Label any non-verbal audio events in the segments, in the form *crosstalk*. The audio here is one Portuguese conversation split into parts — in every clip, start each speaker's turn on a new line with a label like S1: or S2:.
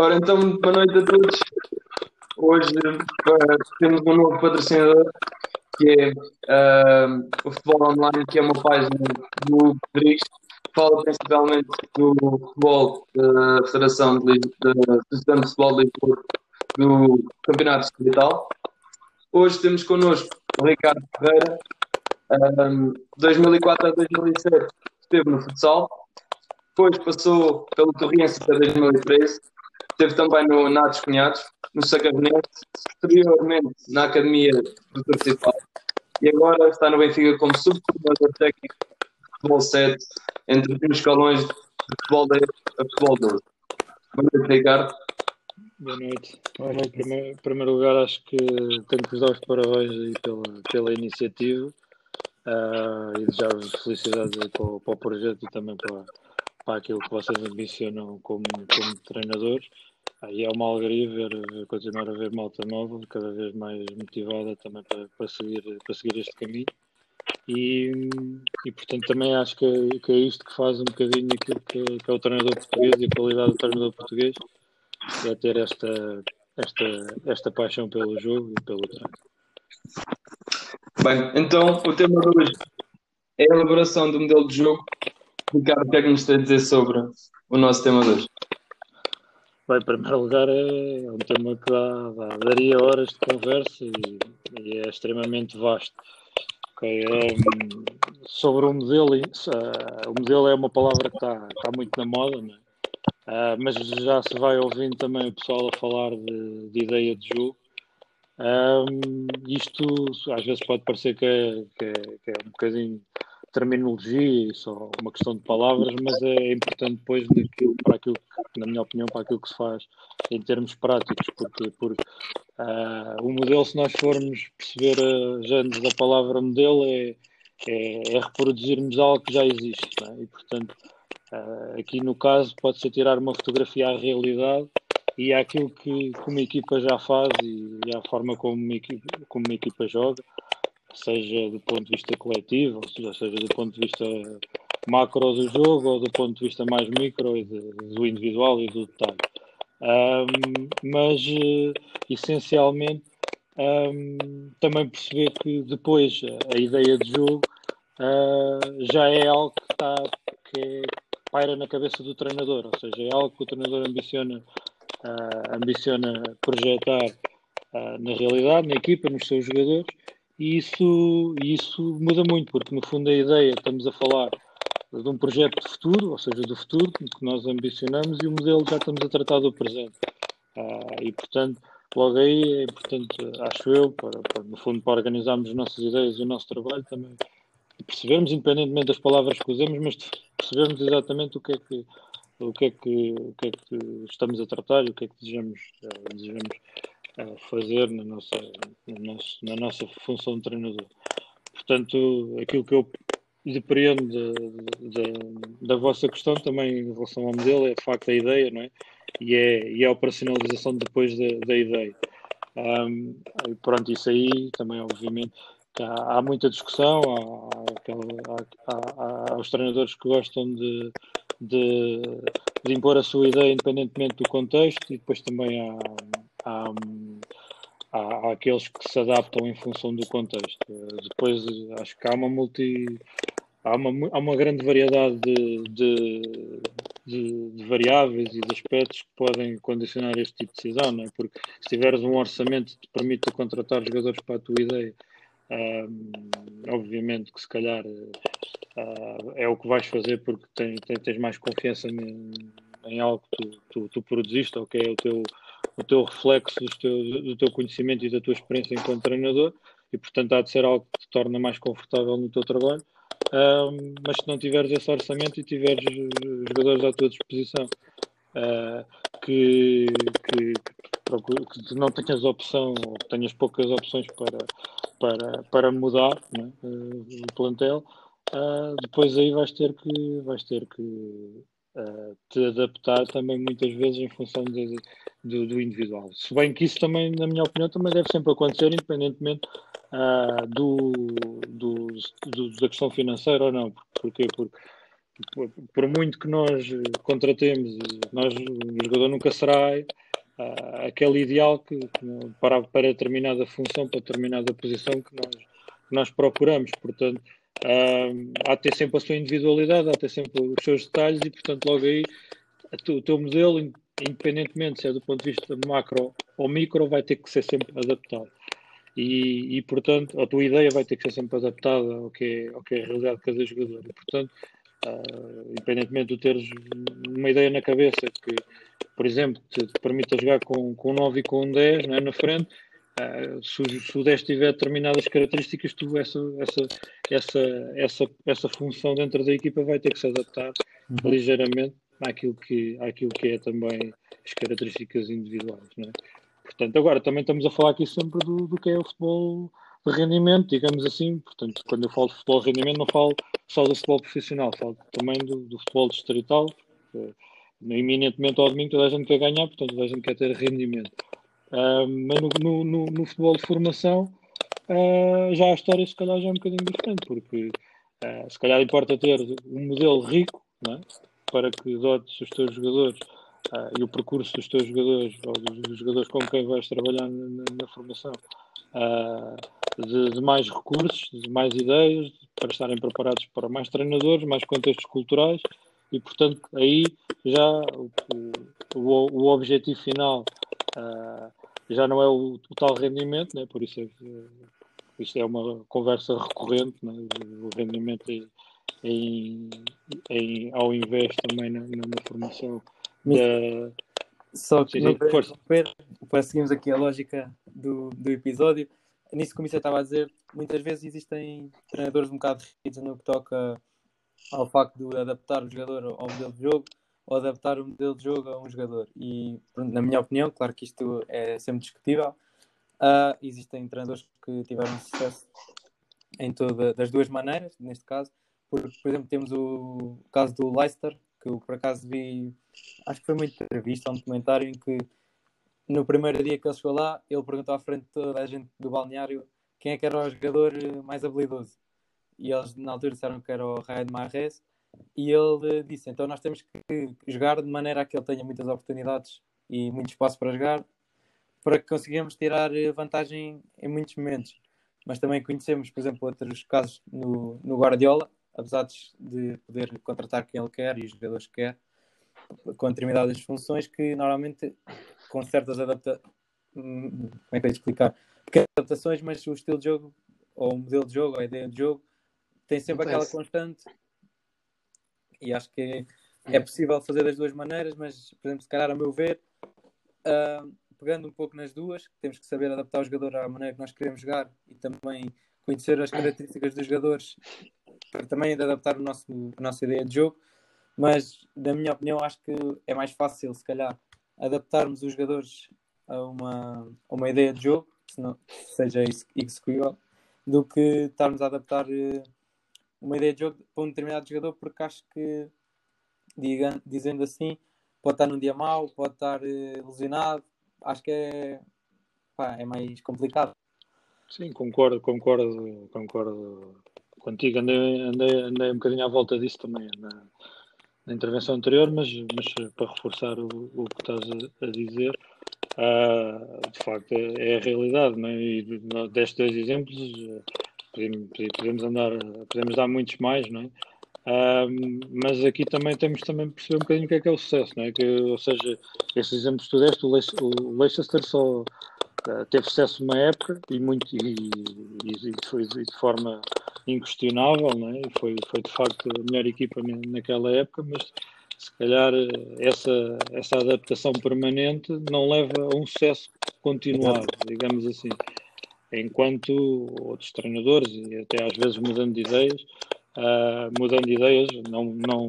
S1: Ora, então, boa noite a todos. Hoje uh, temos um novo patrocinador, que é uh, o Futebol Online, que é uma página do Rodrigues, que fala principalmente do futebol da Federação de, de Futebol de Lisboa, do Campeonato Distrital. Hoje temos connosco o Ricardo Ferreira, um, 2004 a 2007 esteve no futsal, depois passou pelo Torriense até 2013 Esteve também no Natos Cunhados, no Sacarnense, posteriormente na Academia do Principal e agora está no Benfica como subcoordenador técnico de futebol 7 entre os escalões de futebol 10 a futebol 12. Boa noite, Ricardo.
S2: Boa noite. Olha, em primeiro, lugar, acho que tenho que vos dar os parabéns pela, pela iniciativa uh, e desejar-vos felicidades para o, para o projeto e também para, para aquilo que vocês ambicionam como, como treinadores. Aí é uma alegria ver, continuar a ver malta nova, cada vez mais motivada também para, para, seguir, para seguir este caminho. E, e portanto também acho que que é isto que faz um bocadinho aquilo que, que é o treinador português e a qualidade do treinador português, é ter esta, esta, esta paixão pelo jogo e pelo treino.
S1: Bem, então o tema de hoje é a elaboração do modelo de jogo. Ricardo, o que é que nos tem a dizer sobre o nosso tema de hoje?
S2: Bem, em primeiro lugar, é um tema que dá, dá, daria horas de conversa e, e é extremamente vasto. Okay, um, sobre o modelo, uh, o modelo é uma palavra que está, muito na moda, uh, mas já se vai ouvindo também o pessoal a falar de, de ideia de jogo. Um, isto às vezes pode parecer que é, que é, que é um bocadinho terminologia e só uma questão de palavras, mas é importante depois daquilo, para aquilo na minha opinião, para aquilo que se faz em termos práticos, porque, porque uh, o modelo, se nós formos perceber a gênese da palavra modelo, é, é, é, reproduzirmos algo que já existe, é? e portanto, uh, aqui no caso, pode-se tirar uma fotografia à realidade e àquilo que, que uma equipa já faz e, e à forma como uma equipa, como uma equipa joga seja do ponto de vista coletivo, seja, seja do ponto de vista macro do jogo ou do ponto de vista mais micro e de, do individual e do detalhe. Um, mas, uh, essencialmente, um, também perceber que depois a ideia de jogo uh, já é algo que, está, que é, paira na cabeça do treinador, ou seja, é algo que o treinador ambiciona, uh, ambiciona projetar na realidade, na equipa, nos seus jogadores, e isso, isso muda muito, porque no fundo a ideia, estamos a falar de um projeto de futuro, ou seja, do futuro que nós ambicionamos, e o modelo já estamos a tratar do presente. Ah, e portanto, logo aí é importante, acho eu, para, para, no fundo, para organizarmos as nossas ideias e o nosso trabalho também, percebermos, independentemente das palavras que usemos, mas percebermos exatamente o que é que o que é que, o que, é que estamos a tratar e o que é que desejamos, uh, desejamos fazer na nossa, na, nossa, na nossa função de treinador. Portanto, aquilo que eu depreendo de, de, da vossa questão também em relação ao modelo é de facto a ideia, não é? E é, e é a operacionalização depois da, ideia. Um, pronto, isso aí também, obviamente, há, há muita discussão, há, há, há, os treinadores que gostam de, de impor a sua ideia independentemente do contexto e depois também há, há, há, há, aqueles que se adaptam em função do contexto. Depois acho que há uma multi. Há uma, há uma grande variedade de, de, de, de variáveis e de aspectos que podem condicionar este tipo de decisão, não é? Porque se tiveres um orçamento que te permite contratar jogadores para a tua ideia, um, obviamente que se calhar uh, é o que vais fazer porque tem, tem, tens mais confiança em, em algo que tu, tu, tu produziste ou que é o teu, o teu reflexo do teu, do teu conhecimento e da tua experiência enquanto treinador e portanto há de ser algo que te torna mais confortável no teu trabalho. Um, mas se não tiveres esse orçamento e tiveres jogadores à tua disposição uh, que, que, que, não tenhas opção ou tenhas poucas opções para, para, para mudar né, uh, o plantel uh, depois aí vais ter que vais ter que te adaptar também muitas vezes em função de, do, do, individual. Se bem que isso também, na minha opinião, também deve sempre acontecer, independentemente uh, do, do, do, da questão financeira ou não. Porquê? Porque, por muito que nós contratemos, nós, o jogador nunca será uh, aquele ideal que, para, para determinada função, para determinada posição que nós, que nós procuramos. Portanto, há de ter sempre a sua individualidade, há de ter sempre os seus detalhes e, portanto, logo aí o teu modelo, independentemente se é do ponto de vista macro ou micro, vai ter que ser sempre adaptado. E, e, portanto, a tua ideia vai ter que ser sempre adaptada ao que é, ao que é a realidade de cada jogador. E, portanto, uh, independentemente de teres uma ideia na cabeça que, por exemplo, te, te permita jogar com, com um 9 e com um 10 é, na frente, uh, se, o, 10 tiver determinadas características, tu essa, essa, essa, essa, essa função dentro da equipa vai ter que se adaptar uhum. ligeiramente àquilo que, àquilo que é também as características individuais. É? Portanto, agora também estamos a falar aqui sempre do, do que é o futebol de rendimento, digamos assim. Portanto, quando eu falo de futebol de rendimento, não falo só do futebol profissional, falo também do, do futebol distrital. Iminentemente ao domingo toda a gente quer ganhar, portanto toda a gente quer ter rendimento. Uh, mas no, no, no, futebol de formação uh, já a história se calhar já é um bocadinho diferente, porque uh, se calhar importa ter um modelo rico é? para que dotes os teus jogadores e o percurso dos teus jogadores ou dos, dos jogadores com quem vais trabalhar na, na formação de, de, mais recursos, de mais ideias, para estarem preparados para mais treinadores, mais contextos culturais e, portanto, aí já o, o, o objetivo final já não é o, o, tal rendimento, né? por isso é, isto é uma conversa recorrente, né? o rendimento em, em, ao invés também na, na formação da.
S3: Só que sim, para seguirmos aqui a lógica do, do episódio, nisso que o estava a dizer, muitas vezes existem treinadores um bocado rígidos no que toca ao facto de adaptar o jogador ao modelo de jogo ou adaptar o modelo de jogo a um jogador. E, na minha opinião, claro que isto é sempre discutível, uh, existem treinadores que tiveram sucesso em todas das duas maneiras, neste caso, por exemplo, temos o caso do Leicester, que eu por acaso vi, acho que foi uma entrevista, um documentário em que no primeiro dia que ele chegou lá, ele perguntou à frente de toda a gente do balneário quem é que era o jogador mais habilidoso. E eles na altura disseram que era o Raed Mahrez. E ele disse: então nós temos que jogar de maneira a que ele tenha muitas oportunidades e muito espaço para jogar, para que consigamos tirar vantagem em muitos momentos. Mas também conhecemos, por exemplo, outros casos no, no Guardiola, apesar de poder contratar quem ele quer e os jogadores que quer, com determinadas funções que normalmente com certas adaptações. Como é que eu explicar? Pequenas adaptações, mas o estilo de jogo, ou o modelo de jogo, ou a ideia de jogo, tem sempre aquela constante. E acho que é possível fazer das duas maneiras, mas, por exemplo, se calhar, a meu ver, uh, pegando um pouco nas duas, temos que saber adaptar o jogador à maneira que nós queremos jogar e também conhecer as características dos jogadores para também adaptar o nosso, a nossa ideia de jogo, mas na minha opinião acho que é mais fácil se calhar adaptarmos os jogadores a uma, a uma ideia de jogo, se não seja execuível, do que estarmos a adaptar eh, uma ideia de jogo para um determinado jogador, porque acho que, dizendo assim, pode estar num dia mau, pode estar eh, lesionado, acho que é, pá, é mais complicado.
S2: Sim, concordo, concordo, concordo contigo. Andei, andei, andei um bocadinho à volta disso também na, na intervenção anterior, mas, mas para reforçar o, o que estás a, a dizer, uh, de facto é, é, a realidade, não é? E destes dois exemplos podemos, andar, podemos dar muitos mais, não é? Mas aqui também temos também perceber um bocadinho o que é que é o sucesso, não é? Que, ou seja, esses exemplos que tu deste, o Leicester só uh, teve sucesso numa época e, muito, e, e, e, foi, de forma inquestionável, não é? foi, foi de facto a melhor equipa naquela época, mas se calhar essa, essa adaptação permanente não leva a um sucesso continuado, digamos assim. Enquanto outros treinadores, e até às vezes mudando de ideias, uh, mudando de ideias, não, não,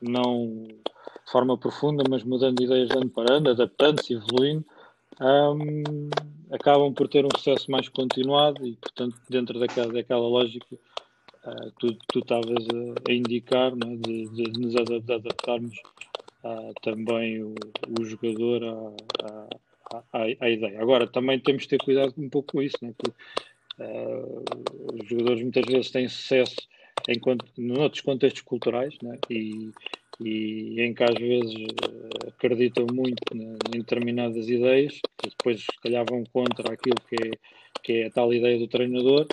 S2: não de forma profunda, mas mudando de ideias ano para ano, adaptando-se, evoluindo, um, acabam por ter um sucesso mais continuado e, portanto, dentro daquela, daquela lógica uh, tu estavas a, a, indicar né, de, de, nos adaptarmos uh, também o, o jogador à, à, à, ideia. Agora, também temos de ter cuidado um pouco com isso, né, porque uh, os jogadores muitas vezes têm sucesso em, noutros contextos culturais né? e, e em que às vezes acreditam muito né, em determinadas ideias, que depois se calhar vão contra aquilo que é, que é a tal ideia do treinador,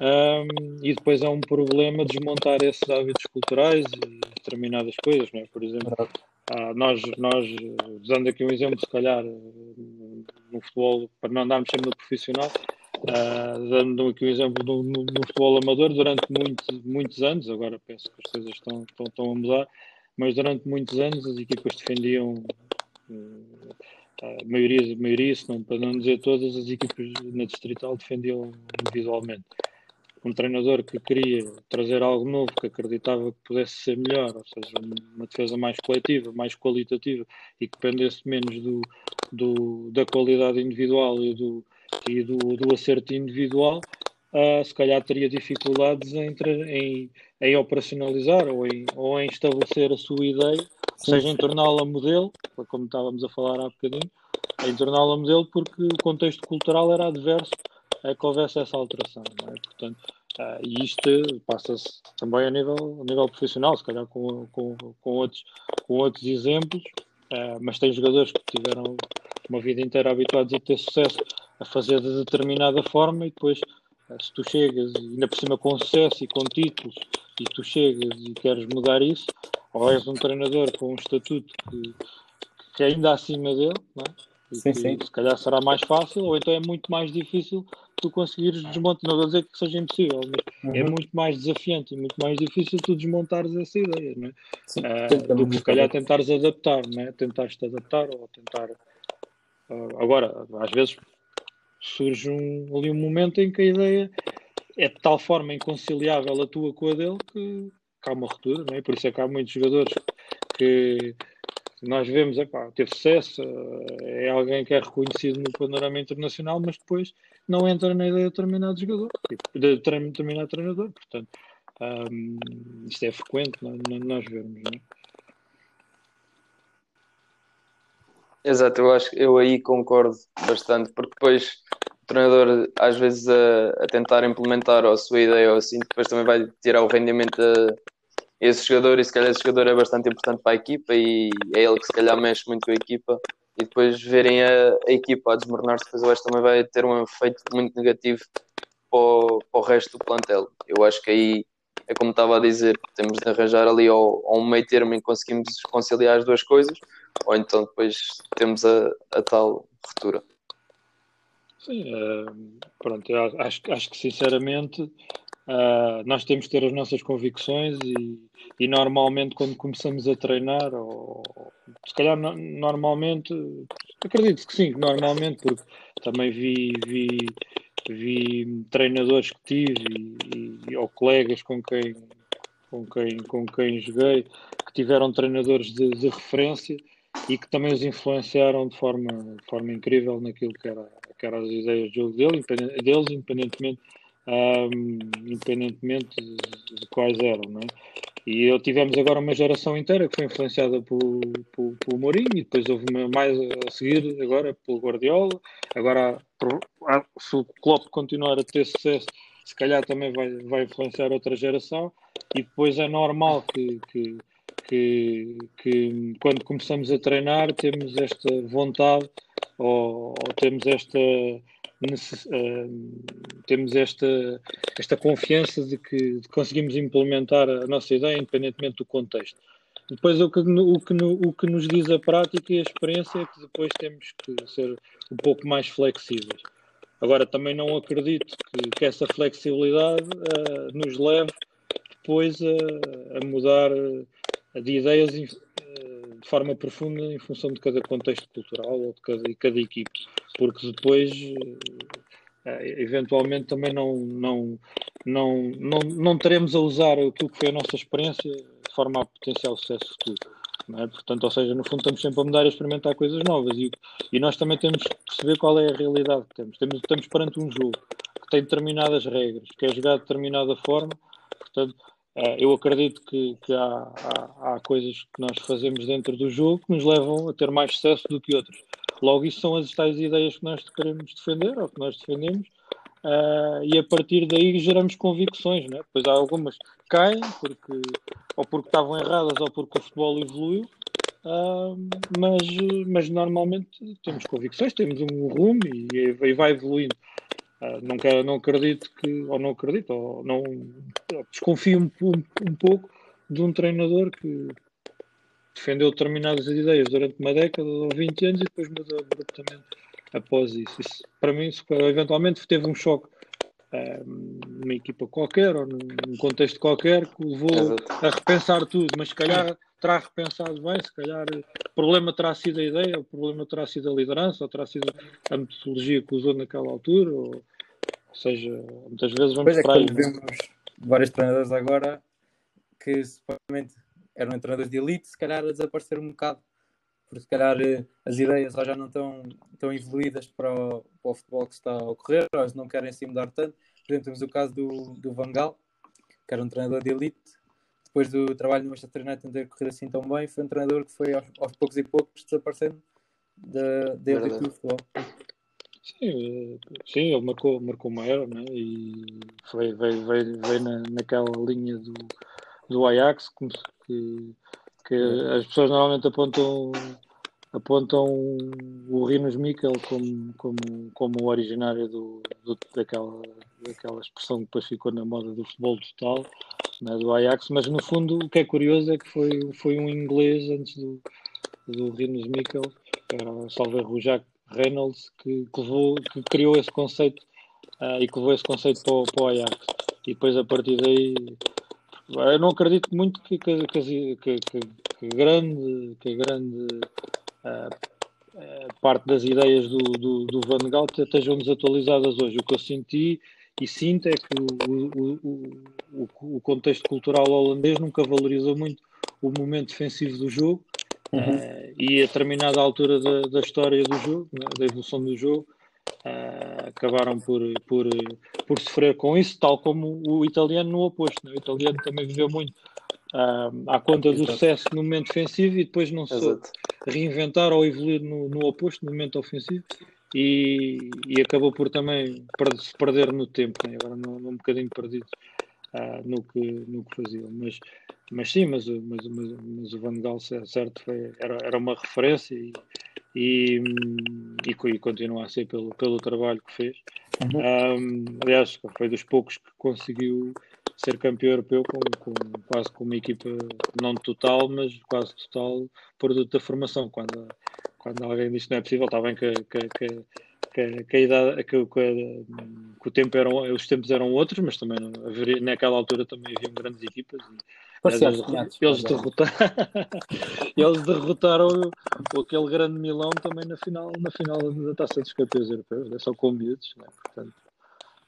S2: um, e depois é um problema desmontar esses hábitos culturais e determinadas coisas, não é? Por exemplo, ah, nós, nós, usando aqui um exemplo, se calhar, no futebol, para não andarmos sempre no profissional, uh, dando aqui um exemplo no, futebol amador, durante muito, muitos anos, agora penso que as coisas estão, estão, estão a mudar, mas durante muitos anos as equipas defendiam. Uh, a maioria, a maioria se não, para não dizer todas, as equipas na Distrital defendiam individualmente um treinador que queria trazer algo novo, que acreditava que pudesse ser melhor, ou seja, uma defesa mais coletiva, mais qualitativa e que dependesse menos do, do da qualidade individual e do, e do, do acerto individual, uh, se calhar teria dificuldades em, em, em operacionalizar ou em, ou em estabelecer a sua ideia, seja em torná-la modelo, como estávamos a falar há bocadinho, em torná-la modelo porque o contexto cultural era adverso é que houvesse essa alteração. É? Portanto, uh, e isto passa-se também a nível, a nível profissional, se calhar com, com, com, outros, com outros exemplos, uh, mas tem jogadores que tiveram uma vida inteira habituados a ter sucesso a fazer de determinada forma e depois uh, se tu chegas, ainda por cima com sucesso e com títulos, e tu chegas e queres mudar isso, ou és um treinador com um estatuto que, que é ainda acima dele, não é? Sim, sim. Se calhar será mais fácil, ou então é muito mais difícil tu conseguires desmontar. Não vou dizer que seja impossível, mas é uhum. é muito mais desafiante e muito mais difícil tu desmontares essa ideia, não é? Sim, uh, do que se calhar tentares adaptar, não é? Tentares-te adaptar ou tentar. Uh, agora, às vezes surge um, ali um momento em que a ideia é de tal forma inconciliável a tua com a dele que, que há uma ruptura, não é? Por isso é que há muitos jogadores que nós vemos, epá, teve sucesso, eh, é alguém que é reconhecido no panorama internacional, mas depois não entra na ideia de determinado jogador, tipo, de determinado treinador. Portanto, um, isto é frequente, nós vemos, não é?
S1: Exato, eu acho que eu aí concordo bastante, porque depois o treinador, às vezes, a, a tentar implementar a sua ideia ou assim, depois também vai tirar o rendimento a, esse jogador, e se calhar esse jogador é bastante importante para a equipa e é ele que se calhar mexe muito com a equipa e depois verem a, a equipa a desmoronar-se, depois eu acho que também vai ter um efeito muito negativo para o, para o resto do plantel. Eu acho que aí é como estava a dizer, temos de arranjar ali ao, ao um meio termo em que conseguimos conciliar as duas coisas, ou então depois temos a, a tal ruptura.
S2: Sim, uh, pronto, acho, acho que sinceramente uh, nós temos que ter as nossas convicções e e normalmente quando começamos a treinar, ou se calhar no, normalmente, acredito que sim, normalmente, porque também vi, vi, vi treinadores que tive e, e, ou colegas com quem, com, quem, com quem joguei que tiveram treinadores de, de referência e que também os influenciaram de forma, de forma incrível naquilo que, era, que eram as ideias de jogo dele, deles, independentemente, um, independentemente de quais eram. Não é? E eu tivemos agora uma geração inteira que foi influenciada pelo, Mourinho e depois houve mais a seguir agora pelo Guardiola. Agora, se o Klopp continuar a ter sucesso, se calhar também vai, vai influenciar outra geração. E depois é normal que, que, que, que quando começamos a treinar temos esta vontade ou, ou temos esta temos esta, esta confiança de que conseguimos implementar a nossa ideia independentemente do contexto. Depois, o que, o, que, o que nos diz a prática e a experiência é que depois temos que ser um pouco mais flexíveis. Agora, também não acredito que, que essa flexibilidade uh, nos leve depois a, a mudar de ideias de forma profunda em função de cada contexto cultural ou de cada, cada equipe, porque depois eh, eventualmente também não, não, não, não, não teremos a usar aquilo que foi a nossa experiência de forma a potenciar o sucesso futuro. É? Portanto, ou seja, no fundo estamos sempre a mudar e a experimentar coisas novas e, e nós também temos que perceber qual é a realidade que temos. temos. Estamos perante um jogo que tem determinadas regras, que é jogado de determinada forma, portanto, eh, eu acredito que, que há, há, há, coisas que nós fazemos dentro do jogo que nos levam a ter mais sucesso do que outras. Logo, isso são as tais ideias que nós queremos defender ou que nós defendemos. Uh, e a partir daí geramos convicções, né? Depois há algumas que caem, porque, ou porque estavam erradas ou porque o futebol evoluiu, uh, mas, mas normalmente temos convicções, temos um rumo e, e vai evoluindo. Uh, quero, não acredito que, ou não acredito, ou não desconfio um, um, um pouco de um treinador que defendeu determinadas ideias durante uma década ou 20 anos e depois mudou abruptamente após isso. isso para mim, eventualmente teve um choque numa equipa qualquer ou num contexto qualquer que levou Exato. a repensar tudo, mas se calhar terá repensado bem, se calhar o problema terá sido a ideia, o problema terá sido a liderança, ou terá sido a metodologia que usou naquela altura, ou, ou seja, muitas vezes vamos
S3: pois é para aí. Vemos vários treinadores agora que supostamente eram treinadores de elite, se calhar a desaparecer um bocado porque se calhar eh, as ideias já não estão tão evoluídas para o, para o, futebol que está a ocorrer, ou eles não querem se mudar tanto. Por exemplo, temos o caso do, do Van Gaal, que era um treinador de elite, depois do trabalho no Manchester United não ter corrido assim tão bem, foi um treinador que foi aos, aos poucos e poucos desaparecendo da, da elite do futebol.
S2: Sim, eh, sim, ele marcou, marcou uma era né? e foi, veio, veio, veio na, naquela linha do, do Ajax, como se, que que as pessoas normalmente apontam apontam o Rinos Mikkel como, como, como originário do, do, daquela, daquela expressão que depois ficou na moda do futebol total, né, do Ajax, mas no fundo o que é curioso é que foi, foi um inglês antes do, do Rinos Mikkel, que era o Jack Reynolds, que, que, levou, que criou esse conceito uh, e que levou esse conceito para para o Ajax. E depois a partir daí eu não acredito muito que, que, que, que grande, que grande uh, parte das ideias do, do, do Van Gaal estejam desatualizadas hoje. O que eu senti e sinto é que o, o, o, o contexto cultural holandês nunca valorizou muito o momento defensivo do jogo uhum. uh, e a determinada altura da, da história do jogo, né, da evolução do jogo, Uh, acabaram por, por, por sofrer com isso, tal como o italiano no oposto. Né? O italiano também viveu muito uh, à conta do sucesso no momento defensivo e depois não se reinventar ou evoluir no, no oposto, no momento ofensivo. E, e acabou por também se perder no tempo, né? agora num, um bocadinho perdido uh, no, que, no que faziam. Mas, mas sim, mas, mas, mas, mas o Van Gaal, certo, foi, era, era uma referência e, e, e, e continua a ser pelo, pelo trabalho que fez. Uhum. Um, aliás, foi dos poucos que conseguiu ser campeão europeu com, com, quase com uma equipa não total, mas quase total produto da formação. Quando, quando alguém diz que não é possível, está bem que, que, que que, que, a idade, que, que, que, o tempo eram, os tempos eram outros, mas também haveria, naquela altura também haviam grandes equipas. E, eles, *laughs* eles, derrotaram, eles derrotaram aquele grande Milão também na final, na final da Taça dos Campeões Europeus, é só com miúdos, né? portanto.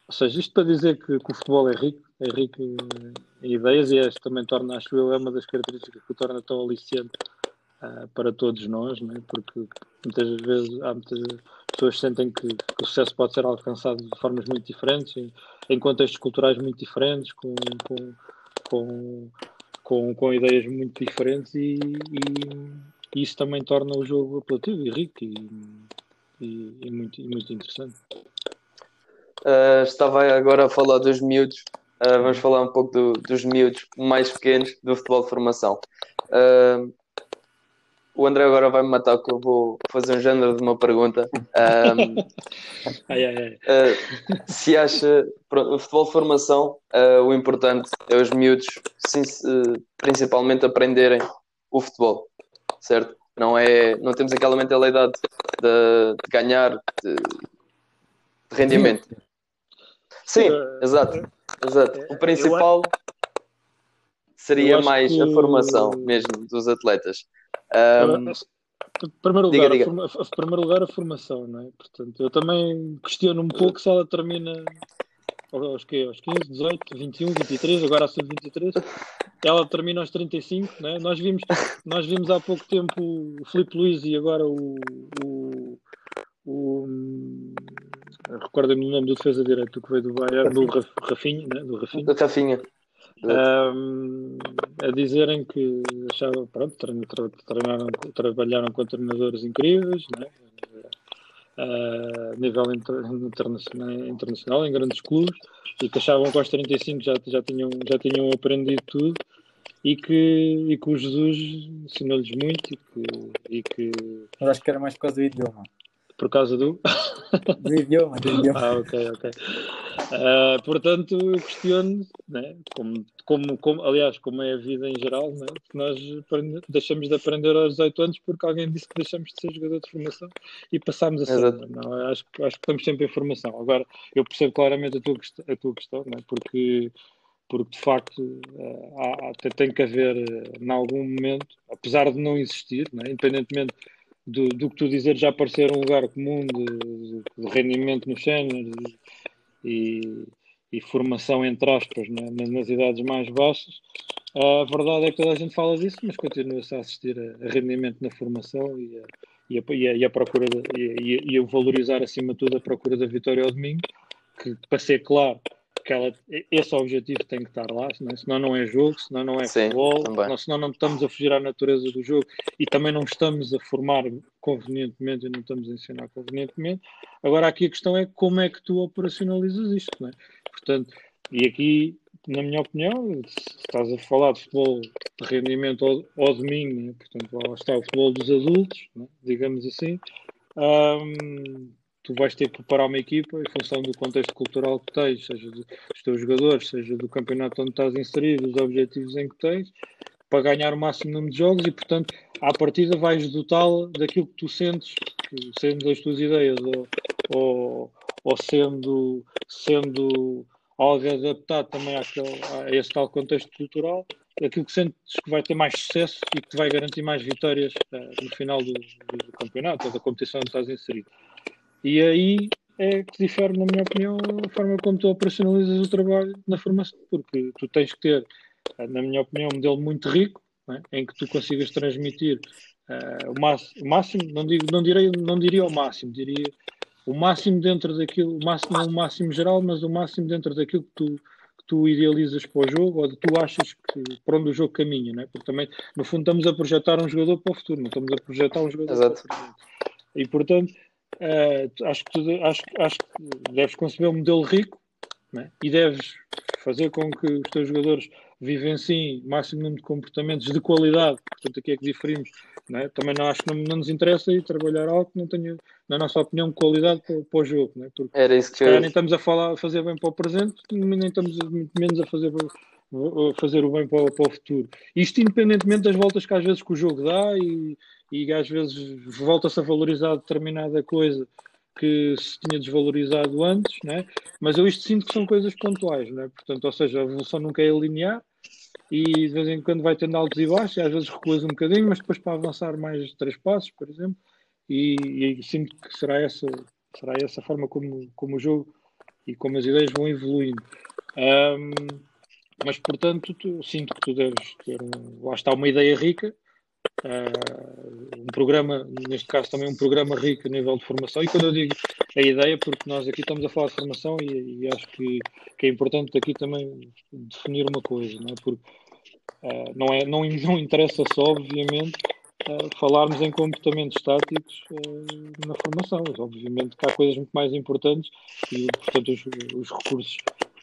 S2: Ou seja, isto para dizer que, que, o futebol é rico, é rico em ideias e este também torna, acho eu, é uma das características que o torna tão aliciante uh, para todos nós, né? porque muitas vezes há muitas pessoas sentem que, que, o sucesso pode ser alcançado de formas muito diferentes, em, em contextos culturais muito diferentes, com, com, com, com, com ideias muito diferentes e, e, e, isso também torna o jogo apelativo e rico e, e, e muito, muito interessante.
S1: Uh, estava agora a falar dos miúdos. Uh, vamos falar um pouco do, dos miúdos mais pequenos do futebol de formação. Uh, o André agora vai me matar que eu vou fazer um género de uma pergunta. Um, *laughs*
S2: ai, ai, ai.
S1: Uh, se acha, pronto, o futebol de formação, uh, o importante é os miúdos sim, uh, principalmente aprenderem o futebol, certo? Não, é, não temos aquela mentalidade de, de ganhar de, de, rendimento. Sim, exato. exato. O principal seria mais que... a formação mesmo dos atletas. Um,
S2: em primeiro lugar, diga, diga. Forma, primeiro lugar, a formação, não é? Portanto, eu também questiono um pouco se ela termina aos, quê? aos 15, 18, 21, 23, agora a sub-23, ela termina aos 35, né? nós, vimos, nós vimos há pouco tempo o Filipe Luiz e agora o, o, o recordo-me o nome do defesa direito que veio do Bayern, do Rafinha, né? do Rafinha.
S1: Do Rafinha
S2: um, a dizerem que achavam, pronto, treinaram, treinaram, trabalharam com treinadores incríveis, né? uh, a nível inter, internacional, internacional, em grandes clubes, e que achavam que aos 35 já, já, tinham, já tinham aprendido tudo e que, e que o Jesus ensinou-lhes muito e que, e que.
S3: Mas acho que era mais por causa do idioma.
S2: Por causa do.
S3: do idioma, do idioma.
S2: Ah, ok, ok. Uh, portanto, eu questiono, né, como, como, como, aliás, como é a vida em geral, né, que nós deixamos de aprender aos 18 anos porque alguém disse que deixamos de ser jogador de formação e passámos a ser. Não, acho, acho que estamos sempre em formação. Agora, eu percebo claramente a tua, a tua questão, né, porque porque de facto eh, há, tem que haver, eh, em algum momento, apesar de não existir, né, independentemente do, do, que tu dizer já aparecer um lugar comum de, de rendimento nos séniores e, e, formação, entre aspas, né, nas idades mais baixas, a verdade é que toda a gente fala disso, mas continua-se a assistir a, a, rendimento na formação e a, e a, e a, e a procura de, e, e, a valorizar acima de tudo a procura da vitória ao domingo, que para ser claro ela, esse objetivo tem que estar lá, senão, senão não é jogo, senão não é Sim, futebol, senão, senão não estamos a fugir à natureza do jogo e também não estamos a formar convenientemente e não estamos a ensinar convenientemente. Agora aqui a questão é como é que tu operacionalizas isto, não é? Portanto, e aqui, na minha opinião, se estás a falar de futebol de rendimento ao, ao domingo, né? portanto lá está o futebol dos adultos, né? digamos assim, um, tu vais ter que preparar uma equipa em função do contexto cultural que tens, seja dos teus jogadores, seja do campeonato onde estás inserido, dos objetivos em que tens, para ganhar o máximo número de jogos e, portanto, à partida vais dotá-la daquilo que tu sentes, sendo as tuas ideias ou, ou, ou sendo, sendo algo adaptado também àquele, a esse tal contexto cultural, aquilo que sentes que vai ter mais sucesso e que vai garantir mais vitórias uh, no final do, do campeonato ou da competição onde estás inserido. E aí é que difere, na minha opinião, a forma como tu operacionalizas o trabalho na formação, porque tu tens que ter, na minha opinião, um modelo muito rico, é? em que tu consigas transmitir uh, o, máximo, o, máximo, não, digo, não, direi, não diria o máximo, diria o máximo dentro daquilo, o máximo, não o máximo geral, mas o máximo dentro daquilo que tu, que tu idealizas para o jogo ou de tu achas que para onde o jogo caminha, não é? porque também, no fundo, estamos a projetar um jogador para o futuro, não estamos a projetar um jogador Exato. para o presente. E, portanto, Uh, acho, que tu, acho, acho que deves conceber um modelo rico né? e deves fazer com que os teus jogadores vivenciem máximo número de comportamentos de qualidade. Portanto, aqui é que diferimos. Né? Também não acho que não, não, nos interessa ir trabalhar algo que não tenha, na nossa opinião, qualidade para, para o jogo. Né? Porque
S4: Era isso que
S2: eu... nem estamos a falar, a fazer bem para o presente, nem estamos muito menos a fazer, a fazer o bem para, para o futuro. Isto independentemente das voltas que às vezes que o jogo dá e e às vezes volta-se a valorizar determinada coisa que se tinha desvalorizado antes, né? mas eu isto sinto que são coisas pontuais, né? portanto, ou seja, a evolução nunca é linear e de vez em quando vai tendo altos e baixos, e às vezes recuas um bocadinho, mas depois para avançar mais três passos, por exemplo, e, e sinto que será essa, será essa forma como, como o jogo e como as ideias vão evoluindo. Um, mas, portanto, tu, sinto que tu deves ter um, lá está uma ideia rica, Uh, um programa, neste caso também um programa rico a nível de formação. E quando eu digo a ideia, porque nós aqui estamos a falar de formação e, e acho que, que, é importante aqui também definir uma coisa, não é? Porque uh, não, é, não, não interessa só, obviamente, uh, falarmos em comportamentos estáticos na formação. Mas, obviamente que há coisas muito mais importantes e, portanto, os, os recursos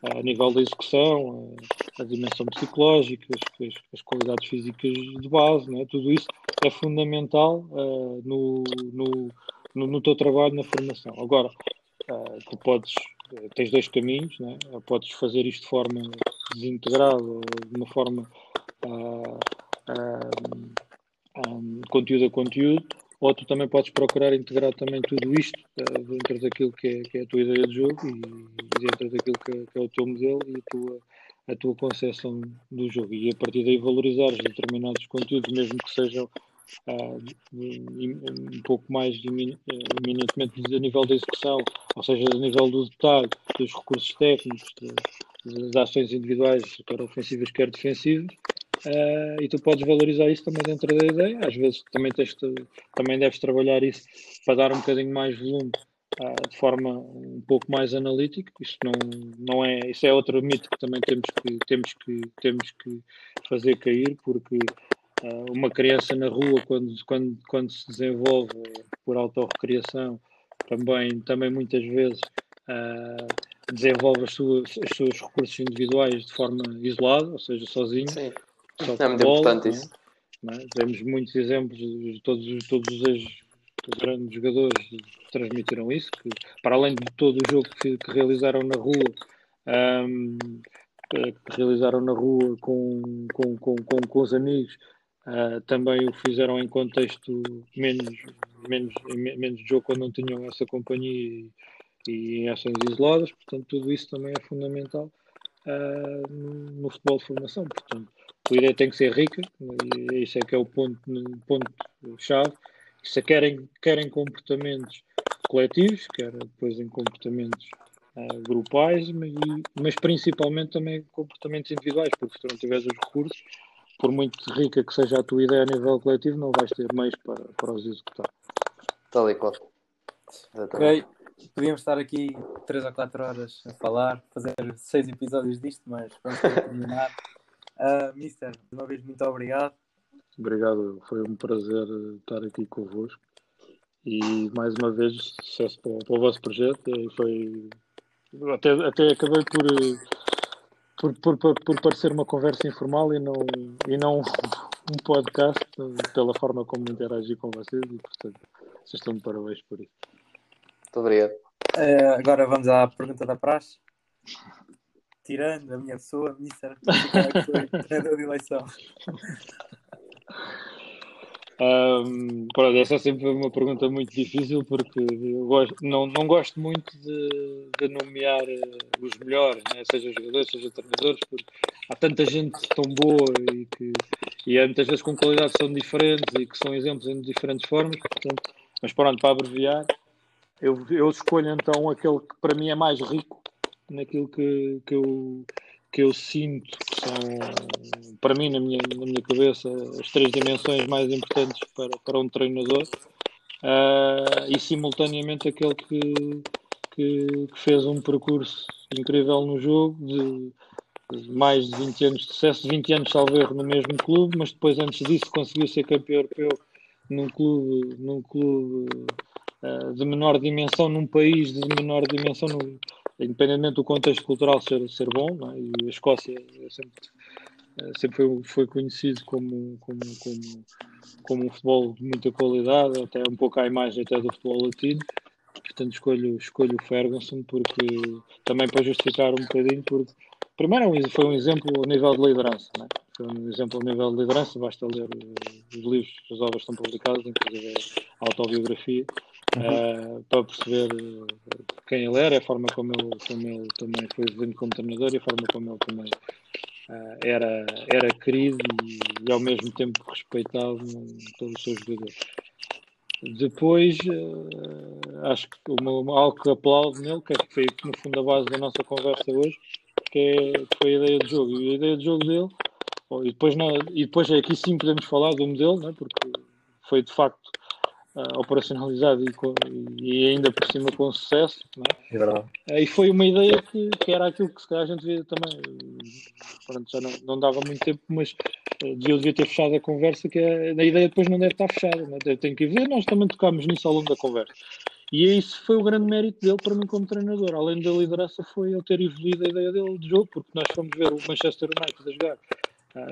S2: a nível da execução, a, a dimensão psicológica, as, as, qualidades físicas de base, né? tudo isso é fundamental uh, no, no, no, no, teu trabalho na formação. Agora, uh, tu podes, tens dois caminhos, né? podes fazer isto de forma desintegrada, de uma forma uh, um, conteúdo a conteúdo, ou tu também podes procurar integrar também tudo isto dentro daquilo que é, que é, a tua ideia de jogo e, dentro daquilo que é, que é, o teu modelo e a tua, a tua concepção do jogo. E a partir daí valorizares determinados conteúdos, mesmo que sejam uh, um pouco mais eminentemente a nível da execução, ou seja, a nível do detalhe, dos recursos técnicos, das ações individuais, quer ofensivas, quer defensivas, Uh, e tu podes valorizar isso também dentro da ideia. Às vezes também, tens também deves trabalhar isso para dar um bocadinho mais volume uh, de forma um pouco mais analítica. Isso não, não é, isso é outro mito que também temos que, temos que, temos que fazer cair, porque uh, uma criança na rua, quando, quando, quando se desenvolve por autorrecriação, também, também muitas vezes uh, desenvolve as suas, os seus recursos individuais de forma isolada, ou seja, sozinho.
S4: Sim, é muito bola, importante isso.
S2: É? Temos muitos exemplos de todos, todos os grandes jogadores transmitiram isso, que para além de todo o jogo que, que realizaram na rua, um, que realizaram na rua com, com, com, com, com os amigos, uh, também o fizeram em contexto menos, menos, menos de jogo quando não tinham essa companhia e, e em ações isoladas, portanto tudo isso também é fundamental uh, no futebol de formação, portanto a ideia tem que ser rica, e isso é que é o ponto, ponto chave, se querem, querem comportamentos coletivos, quer depois em comportamentos uh, grupais, mas, mas, principalmente também comportamentos individuais, porque se tu não tiveres os recursos, por muito rica que seja a tua ideia a nível coletivo, não vais ter meios para, para os executar.
S4: Tal e qual.
S3: Ok, podíamos estar aqui 3 ou 4 horas a falar, fazer 6 episódios disto, mas vamos terminar. Uh, Mister, uma vez muito obrigado.
S2: Obrigado, foi um prazer estar aqui convosco e mais uma vez sucesso para, para o vosso projeto e foi até, até acabei por, por, por, por, por parecer uma conversa informal e não, e não *laughs* um podcast pela forma como interagi com vocês e portanto vocês estão de parabéns por isso.
S4: Muito obrigado.
S3: Uh, agora vamos à pergunta da praxe. Tirando a minha pessoa, Mister, é treinador de eleição?
S2: Um, pronto, essa sempre uma pergunta muito difícil porque gosto, não, não gosto muito de, de nomear uh, os melhores, né? seja jogadores, seja treinadores, porque há tanta gente tão boa e que e muitas vezes com qualidades são diferentes e que são exemplos em diferentes formas, portanto, mas pronto, para abreviar, eu, eu escolho então aquele que para mim é mais rico naquilo que, que eu que eu sinto que são, para mim, na minha, na minha cabeça, as três dimensões mais importantes para, para um treinador. Uh, e, simultaneamente, aquele que, que, que, fez um percurso incrível no jogo de, de mais de 20 anos de sucesso, 20 anos, erro, no mesmo clube, mas depois, antes disso, conseguiu ser campeão europeu num clube, num clube uh, de menor dimensão, num país de menor dimensão, independentemente do contexto cultural ser, ser bom, é? e a Escócia é sempre, é, sempre foi, foi conhecido como, como, como, como um futebol de muita qualidade, até um pouco à imagem até do futebol latino. Portanto, escolho, escolho o Ferguson porque também para justificar um bocadinho, porque primeiro foi um exemplo a nível de liderança, é? foi um exemplo a nível de liderança, basta ler os livros, as obras estão publicadas, inclusive a autobiografia, uh, para perceber eh, quem ele era, a forma como ele, como ele também foi vivendo como treinador e a forma como ele também uh, era, era querido e, e, ao mesmo tempo respeitado pelos seus jogadores. Depois, uh, acho que uma, algo que aplaudo nele, que, é foi no fundo a base da nossa conversa hoje, que, é, que foi a ideia de jogo. E a ideia de jogo dele, oh, e, depois, não, e depois aqui sim podemos falar do modelo, né, porque foi de facto uh, operacionalizado e, com, e, ainda por cima com sucesso. É?
S4: é verdade.
S2: Uh, e foi uma ideia que, que, era aquilo que se calhar a gente via também. Pronto, já não, não dava muito tempo, mas eu devia ter fechado a conversa, que é, a ideia depois não deve estar fechada. Né? Tem que ver, nós também tocámos nisso ao longo da conversa. E isso foi o grande mérito dele para mim como treinador. Além da liderança, foi ele ter evoluído a ideia dele de jogo, porque nós fomos ver o Manchester United a jogar.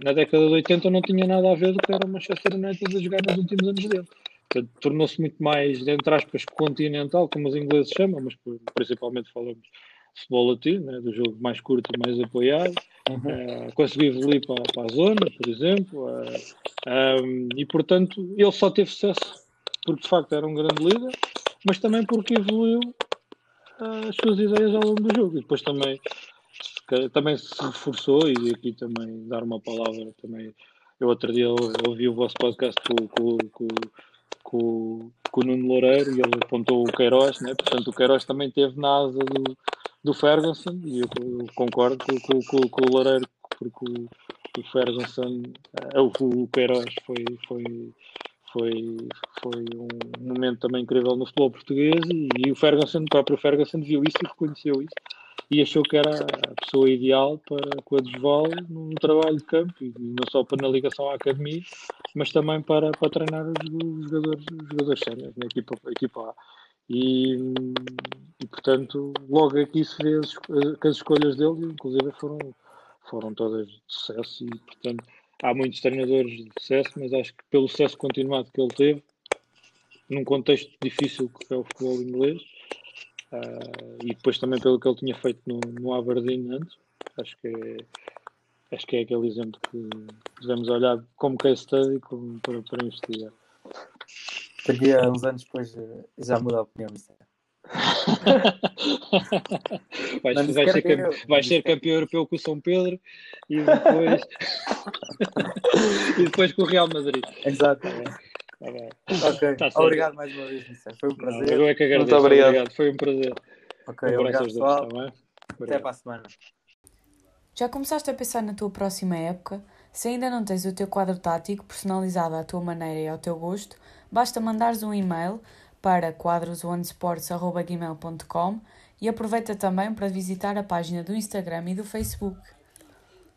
S2: Na década de 80 não tinha nada a ver do que era o Manchester United a jogar nos últimos anos dele tornou-se muito mais, entre aspas, continental, como os ingleses chamam, mas principalmente falamos de futebol latino, né, do jogo mais curto e mais apoiado. Uhum. Uh, consegui evoluir para, para, a zona, por exemplo, uh, eh, um, e portanto ele só teve sucesso porque de facto era um grande líder, mas também porque evoluiu uh, as suas ideias ao longo do jogo. E depois também, também se reforçou, e aqui também dar uma palavra também. Eu outro dia ouvi o vosso podcast com, com, com, com, com o Nuno Loureiro e ele apontou o Queiroz, né? portanto o Queiroz também teve na asa do, do Ferguson e eu, concordo com, com, com, com, o Loureiro porque o, o Ferguson, uh, o, o Queiroz foi, foi, foi, foi um momento também incrível no futebol português e, e o Ferguson, o próprio Ferguson viu isso e reconheceu isso e achou que era a pessoa ideal para Desval no trabalho de campo e não só para na ligação à academia, mas também para, para treinar os, jogadores, os jogadores sérios na equipa, equipa A. E, e portanto, logo aqui se vê as, que as escolhas dele, inclusive, foram, foram todas de sucesso. E, portanto, há muitos treinadores de sucesso, mas acho que pelo sucesso continuado que ele teve, num contexto difícil que é o futebol inglês, uh, e depois também pelo que ele tinha feito no, no Aberdeen antes, acho que é, acho que é aquele exemplo que devemos olhar como case study como para, para investigar.
S3: Daqui a uns anos depois eh, já muda a opinião. *laughs*
S2: vais, vais, ser, campeão, vais ser campeão europeu com o São Pedro e depois *laughs* *laughs* e depois com o Real Madrid.
S3: Exato. Tá ok, tá obrigado mais uma vez, Mister. Foi um prazer.
S2: eu é que agradeço. Muito obrigado. obrigado. Foi um prazer.
S3: Ok, um obrigado, pessoal. Dois, tá Até para a semana.
S5: Já começaste a pensar na tua próxima época? Se ainda não tens o teu quadro tático personalizado à tua maneira e ao teu gosto, basta mandares um e-mail para quadrosonesports.gmail.com e aproveita também para visitar a página do Instagram e do Facebook.